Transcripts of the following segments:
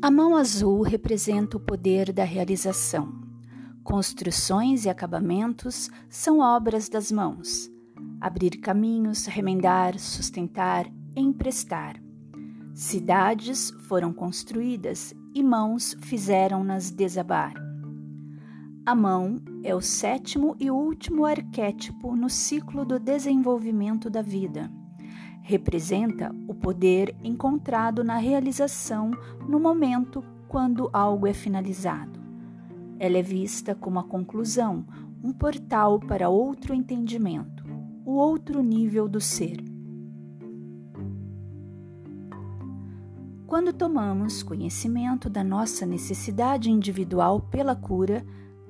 A mão azul representa o poder da realização. Construções e acabamentos são obras das mãos. Abrir caminhos, remendar, sustentar, emprestar. Cidades foram construídas e mãos fizeram-nas desabar. A mão é o sétimo e último arquétipo no ciclo do desenvolvimento da vida representa o poder encontrado na realização no momento quando algo é finalizado. Ela é vista como a conclusão, um portal para outro entendimento, o outro nível do ser. Quando tomamos conhecimento da nossa necessidade individual pela cura,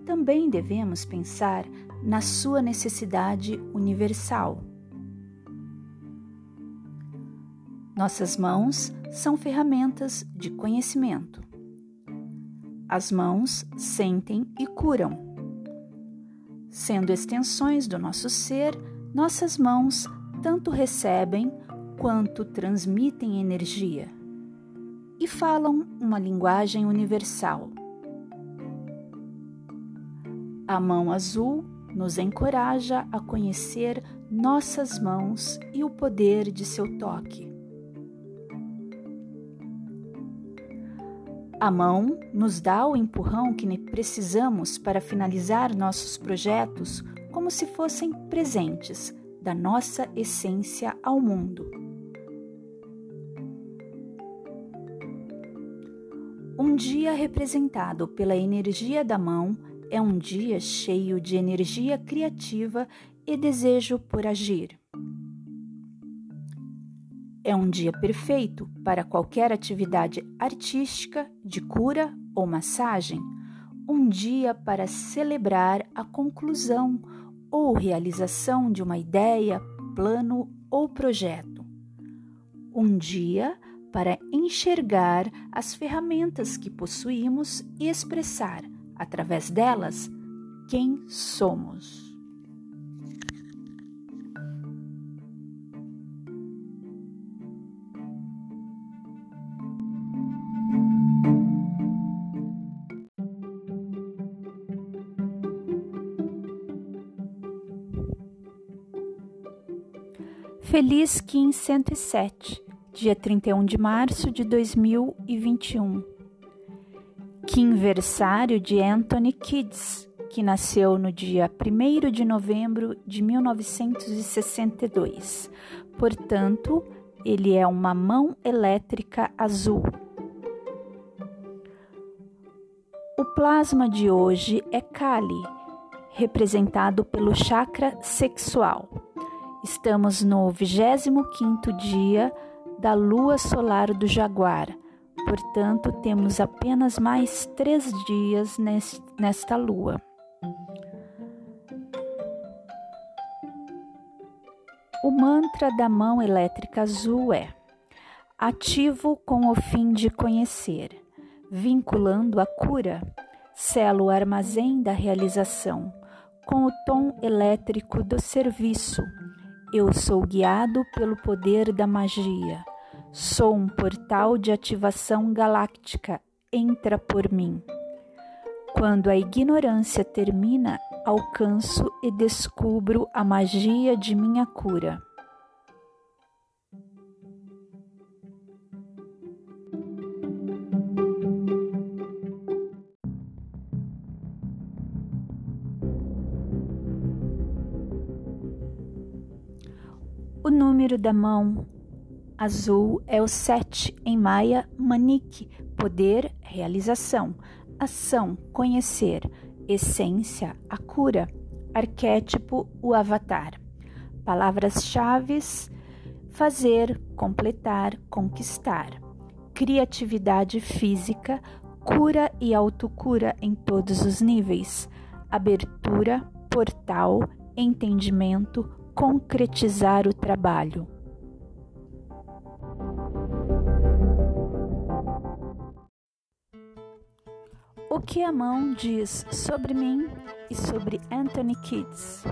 também devemos pensar na sua necessidade universal Nossas mãos são ferramentas de conhecimento. As mãos sentem e curam. Sendo extensões do nosso ser, nossas mãos tanto recebem quanto transmitem energia e falam uma linguagem universal. A mão azul nos encoraja a conhecer nossas mãos e o poder de seu toque. A mão nos dá o empurrão que precisamos para finalizar nossos projetos como se fossem presentes da nossa essência ao mundo. Um dia representado pela energia da mão é um dia cheio de energia criativa e desejo por agir. É um dia perfeito para qualquer atividade artística, de cura ou massagem. Um dia para celebrar a conclusão ou realização de uma ideia, plano ou projeto. Um dia para enxergar as ferramentas que possuímos e expressar, através delas, quem somos. Feliz Kim 107, dia 31 de março de 2021. Kimversário de Anthony Kids, que nasceu no dia 1 de novembro de 1962. Portanto, ele é uma mão elétrica azul. O plasma de hoje é Kali, representado pelo chakra sexual. Estamos no 25º dia da lua solar do Jaguar, portanto, temos apenas mais três dias nesta lua. O mantra da mão elétrica azul é: ativo com o fim de conhecer, vinculando a cura, selo armazém da realização, com o tom elétrico do serviço eu sou guiado pelo poder da magia. Sou um portal de ativação galáctica. Entra por mim. Quando a ignorância termina, alcanço e descubro a magia de minha cura. O número da mão azul é o 7 em Maia Manik, poder, realização, ação, conhecer, essência, a cura, arquétipo, o avatar. Palavras-chave: fazer, completar, conquistar. Criatividade física, cura e autocura em todos os níveis. Abertura, portal, entendimento, concretizar o trabalho. O que a mão diz sobre mim e sobre Anthony Kids?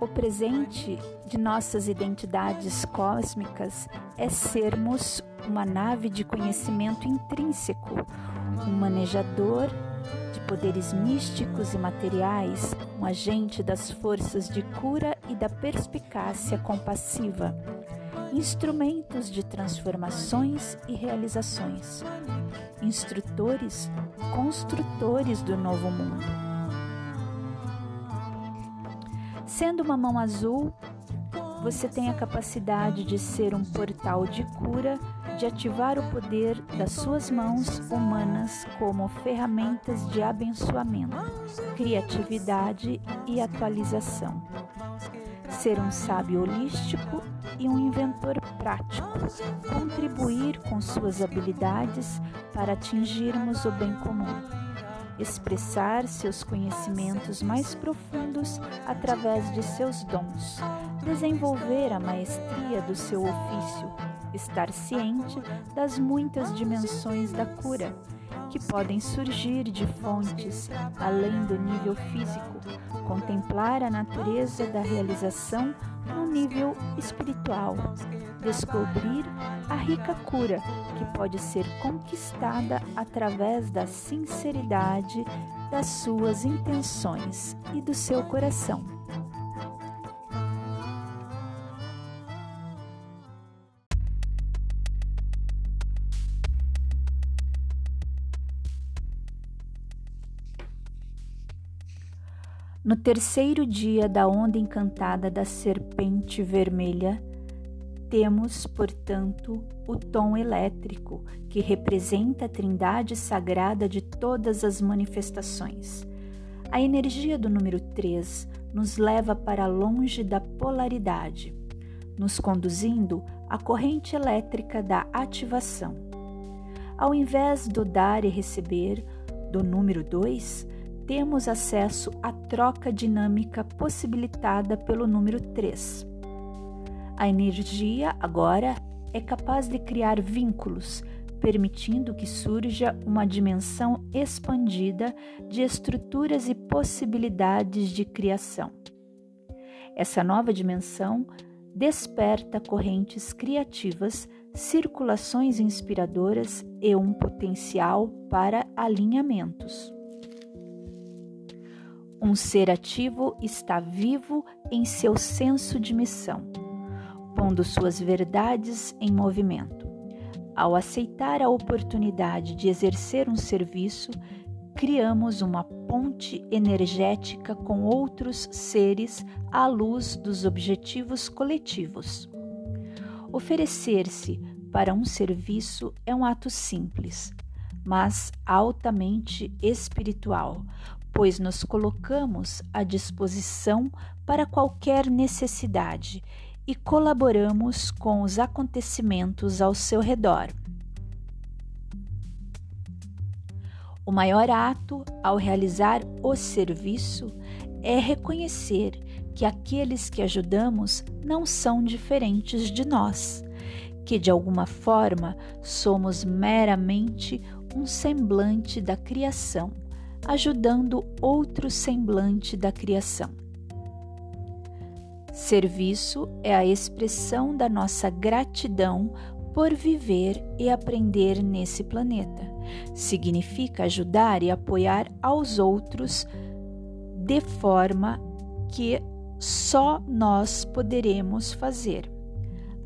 O presente de nossas identidades cósmicas é sermos uma nave de conhecimento intrínseco, um manejador de poderes místicos e materiais, um agente das forças de cura e da perspicácia compassiva, instrumentos de transformações e realizações, instrutores, construtores do novo mundo. Sendo uma mão azul, você tem a capacidade de ser um portal de cura, de ativar o poder das suas mãos humanas como ferramentas de abençoamento, criatividade e atualização. Ser um sábio holístico e um inventor prático, contribuir com suas habilidades para atingirmos o bem comum expressar seus conhecimentos mais profundos através de seus dons, desenvolver a maestria do seu ofício, estar ciente das muitas dimensões da cura que podem surgir de fontes além do nível físico, contemplar a natureza da realização no nível espiritual, descobrir a rica cura que pode ser conquistada através da sinceridade das suas intenções e do seu coração. No terceiro dia da onda encantada da serpente vermelha, temos, portanto, o tom elétrico, que representa a trindade sagrada de todas as manifestações. A energia do número 3 nos leva para longe da polaridade, nos conduzindo à corrente elétrica da ativação. Ao invés do dar e receber, do número 2, temos acesso à troca dinâmica possibilitada pelo número 3. A energia agora é capaz de criar vínculos, permitindo que surja uma dimensão expandida de estruturas e possibilidades de criação. Essa nova dimensão desperta correntes criativas, circulações inspiradoras e um potencial para alinhamentos. Um ser ativo está vivo em seu senso de missão, pondo suas verdades em movimento. Ao aceitar a oportunidade de exercer um serviço, criamos uma ponte energética com outros seres à luz dos objetivos coletivos. Oferecer-se para um serviço é um ato simples, mas altamente espiritual, pois nos colocamos à disposição para qualquer necessidade e colaboramos com os acontecimentos ao seu redor. O maior ato ao realizar o serviço é reconhecer que aqueles que ajudamos não são diferentes de nós, que de alguma forma somos meramente um semblante da criação ajudando outro semblante da criação. Serviço é a expressão da nossa gratidão por viver e aprender nesse planeta. Significa ajudar e apoiar aos outros de forma que só nós poderemos fazer.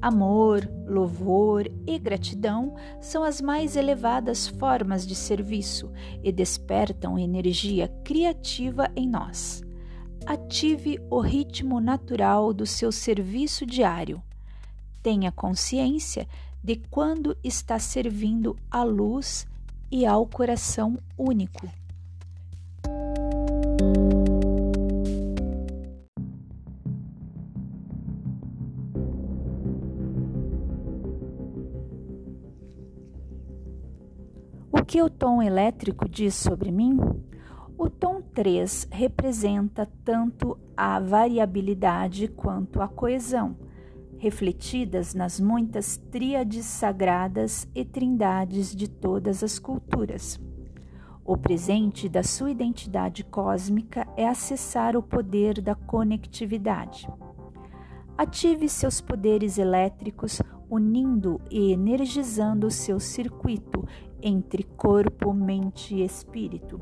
Amor, louvor e gratidão são as mais elevadas formas de serviço e despertam energia criativa em nós. Ative o ritmo natural do seu serviço diário. Tenha consciência de quando está servindo à luz e ao coração único. Que o tom elétrico diz sobre mim? O tom 3 representa tanto a variabilidade quanto a coesão, refletidas nas muitas tríades sagradas e trindades de todas as culturas. O presente da sua identidade cósmica é acessar o poder da conectividade. Ative seus poderes elétricos, unindo e energizando o seu circuito entre corpo, mente e espírito,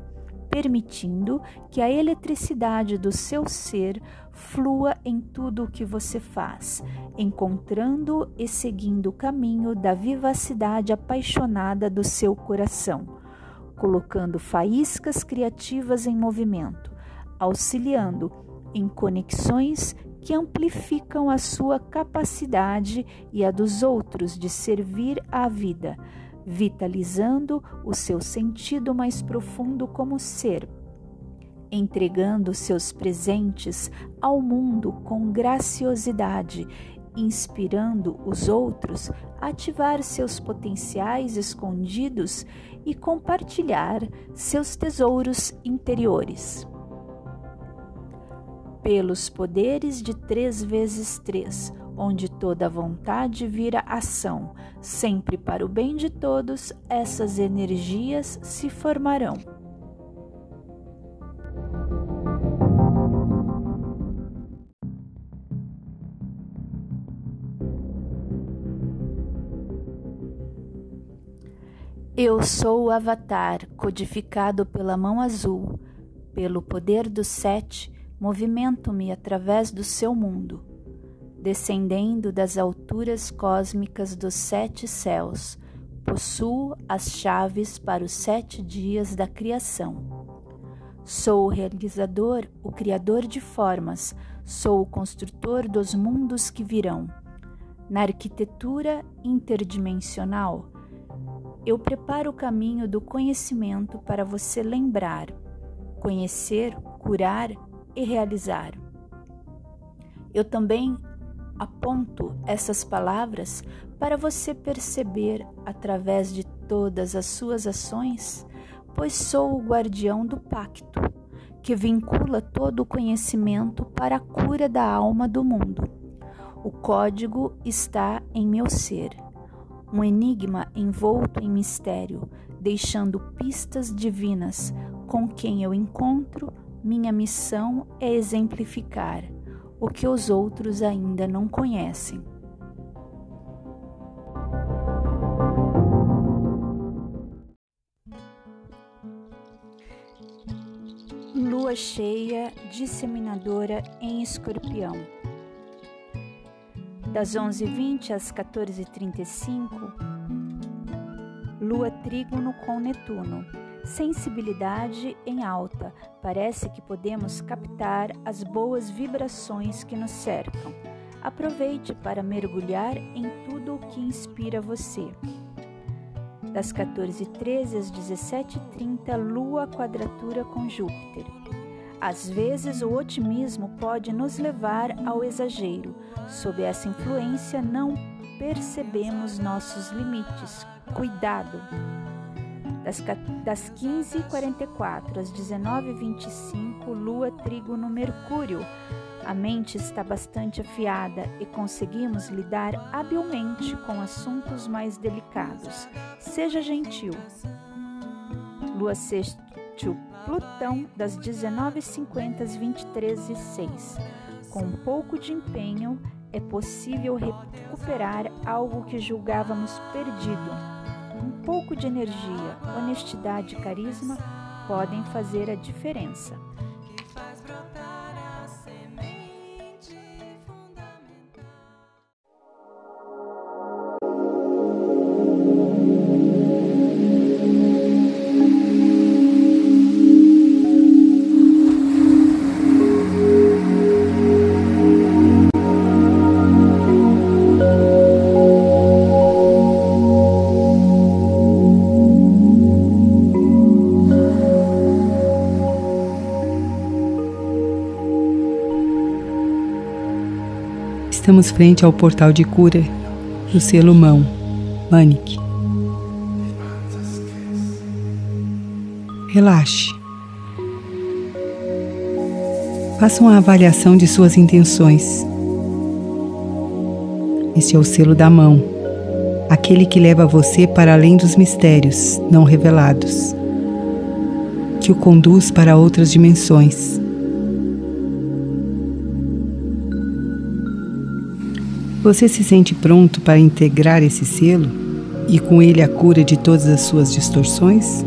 permitindo que a eletricidade do seu ser flua em tudo o que você faz, encontrando e seguindo o caminho da vivacidade apaixonada do seu coração, colocando faíscas criativas em movimento, auxiliando em conexões que amplificam a sua capacidade e a dos outros de servir à vida, vitalizando o seu sentido mais profundo como ser, entregando seus presentes ao mundo com graciosidade, inspirando os outros a ativar seus potenciais escondidos e compartilhar seus tesouros interiores. Pelos poderes de três vezes três, onde toda vontade vira ação, sempre para o bem de todos, essas energias se formarão. Eu sou o Avatar, codificado pela mão azul, pelo poder do sete movimento-me através do seu mundo, descendendo das alturas cósmicas dos sete céus, possuo as chaves para os sete dias da criação. Sou o realizador, o criador de formas, sou o construtor dos mundos que virão. Na arquitetura interdimensional, eu preparo o caminho do conhecimento para você lembrar, conhecer, curar e realizar. Eu também aponto essas palavras para você perceber através de todas as suas ações, pois sou o guardião do pacto, que vincula todo o conhecimento para a cura da alma do mundo. O código está em meu ser, um enigma envolto em mistério, deixando pistas divinas com quem eu encontro minha missão é exemplificar o que os outros ainda não conhecem. Lua cheia disseminadora em Escorpião. Das 11h20 às 14h35, Lua trígono com Netuno sensibilidade em alta. Parece que podemos captar as boas vibrações que nos cercam. Aproveite para mergulhar em tudo o que inspira você. Das 14h13 às 17h30, Lua quadratura com Júpiter. Às vezes, o otimismo pode nos levar ao exagero. Sob essa influência, não percebemos nossos limites. Cuidado! Das, das 15h44 às 19h25, Lua trigo no Mercúrio. A mente está bastante afiada e conseguimos lidar habilmente com assuntos mais delicados. Seja gentil. Lua sextil Plutão das 19h50 às 23h06. Com um pouco de empenho, é possível recuperar algo que julgávamos perdido pouco de energia, honestidade e carisma podem fazer a diferença. Estamos frente ao portal de cura do selo mão, Manic. Relaxe. Faça uma avaliação de suas intenções. Este é o selo da mão, aquele que leva você para além dos mistérios não revelados. que o conduz para outras dimensões. Você se sente pronto para integrar esse selo e com ele a cura de todas as suas distorções?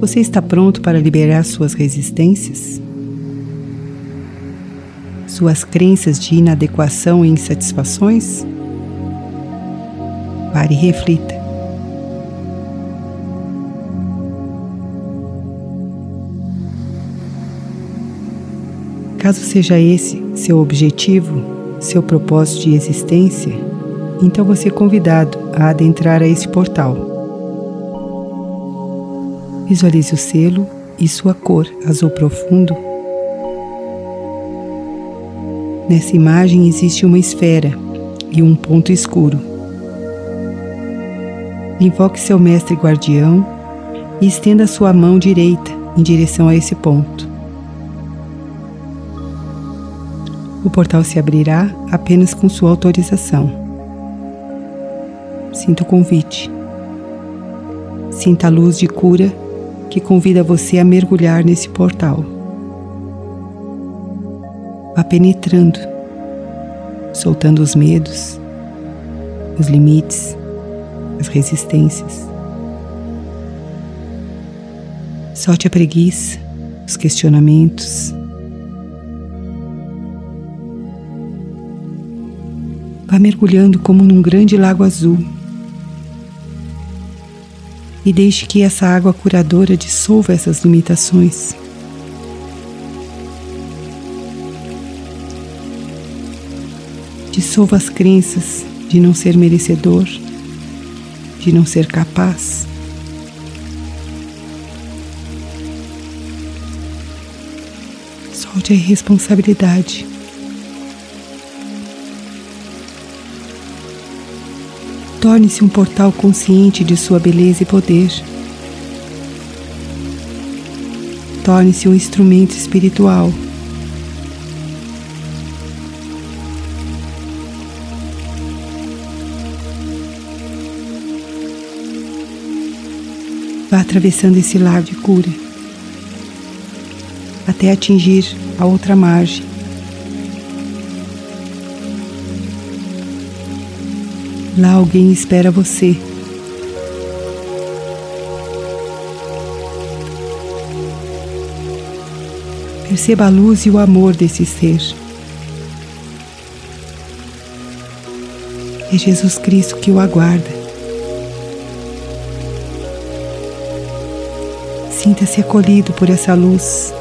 Você está pronto para liberar suas resistências? Suas crenças de inadequação e insatisfações? Pare e reflita. Caso seja esse seu objetivo, seu propósito de existência, então você é convidado a adentrar a esse portal. Visualize o selo e sua cor azul profundo. Nessa imagem existe uma esfera e um ponto escuro. Invoque seu mestre guardião e estenda sua mão direita em direção a esse ponto. O portal se abrirá apenas com sua autorização. Sinta o convite. Sinta a luz de cura que convida você a mergulhar nesse portal. Vá penetrando, soltando os medos, os limites, as resistências. Solte a preguiça, os questionamentos. Vá mergulhando como num grande lago azul e deixe que essa água curadora dissolva essas limitações. Dissolva as crenças de não ser merecedor, de não ser capaz. Solte a irresponsabilidade. Torne-se um portal consciente de sua beleza e poder. Torne-se um instrumento espiritual. Vá atravessando esse lago de cura até atingir a outra margem. Lá alguém espera você. Perceba a luz e o amor desse ser. É Jesus Cristo que o aguarda. Sinta-se acolhido por essa luz.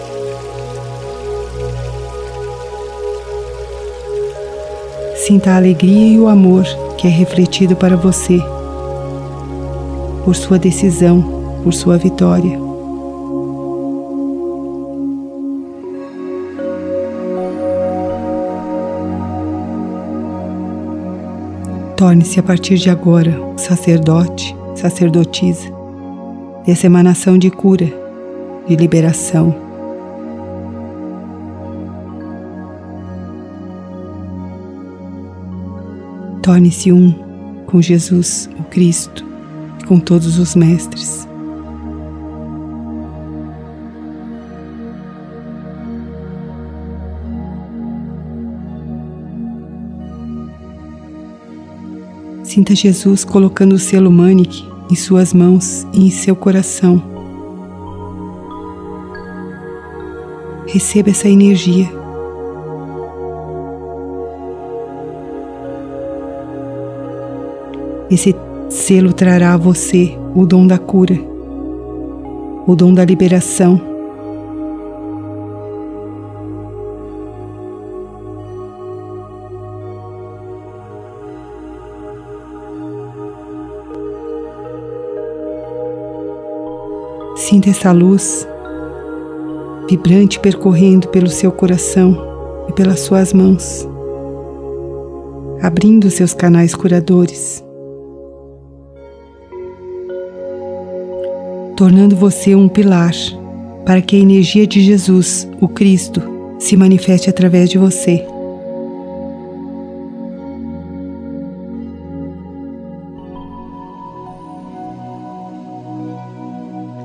Sinta a alegria e o amor que é refletido para você por sua decisão, por sua vitória. Torne-se a partir de agora sacerdote, sacerdotisa dessa emanação de cura, de liberação Torne-se um com Jesus, o Cristo, e com todos os mestres. Sinta Jesus colocando o selo Manic em suas mãos e em seu coração. Receba essa energia Esse selo trará a você o dom da cura, o dom da liberação. Sinta essa luz vibrante percorrendo pelo seu coração e pelas suas mãos, abrindo seus canais curadores. Tornando você um pilar para que a energia de Jesus, o Cristo, se manifeste através de você.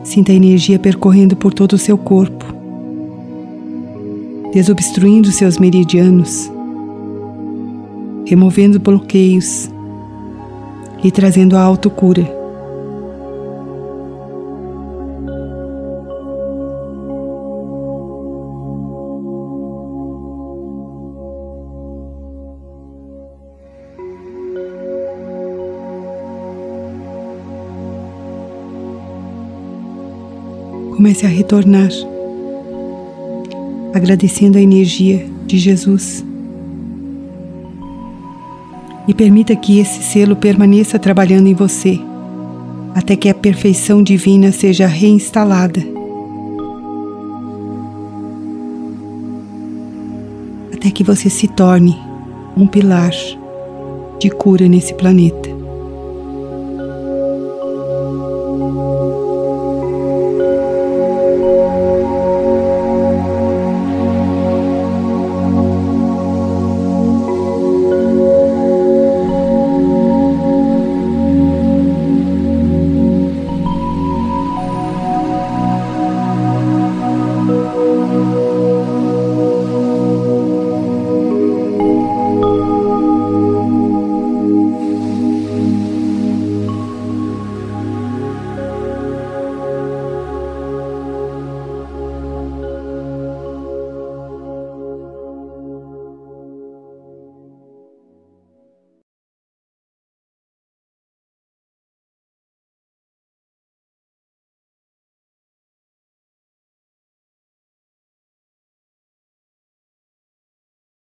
Sinta a energia percorrendo por todo o seu corpo, desobstruindo seus meridianos, removendo bloqueios e trazendo a autocura. Comece a retornar, agradecendo a energia de Jesus. E permita que esse selo permaneça trabalhando em você, até que a perfeição divina seja reinstalada. Até que você se torne um pilar de cura nesse planeta.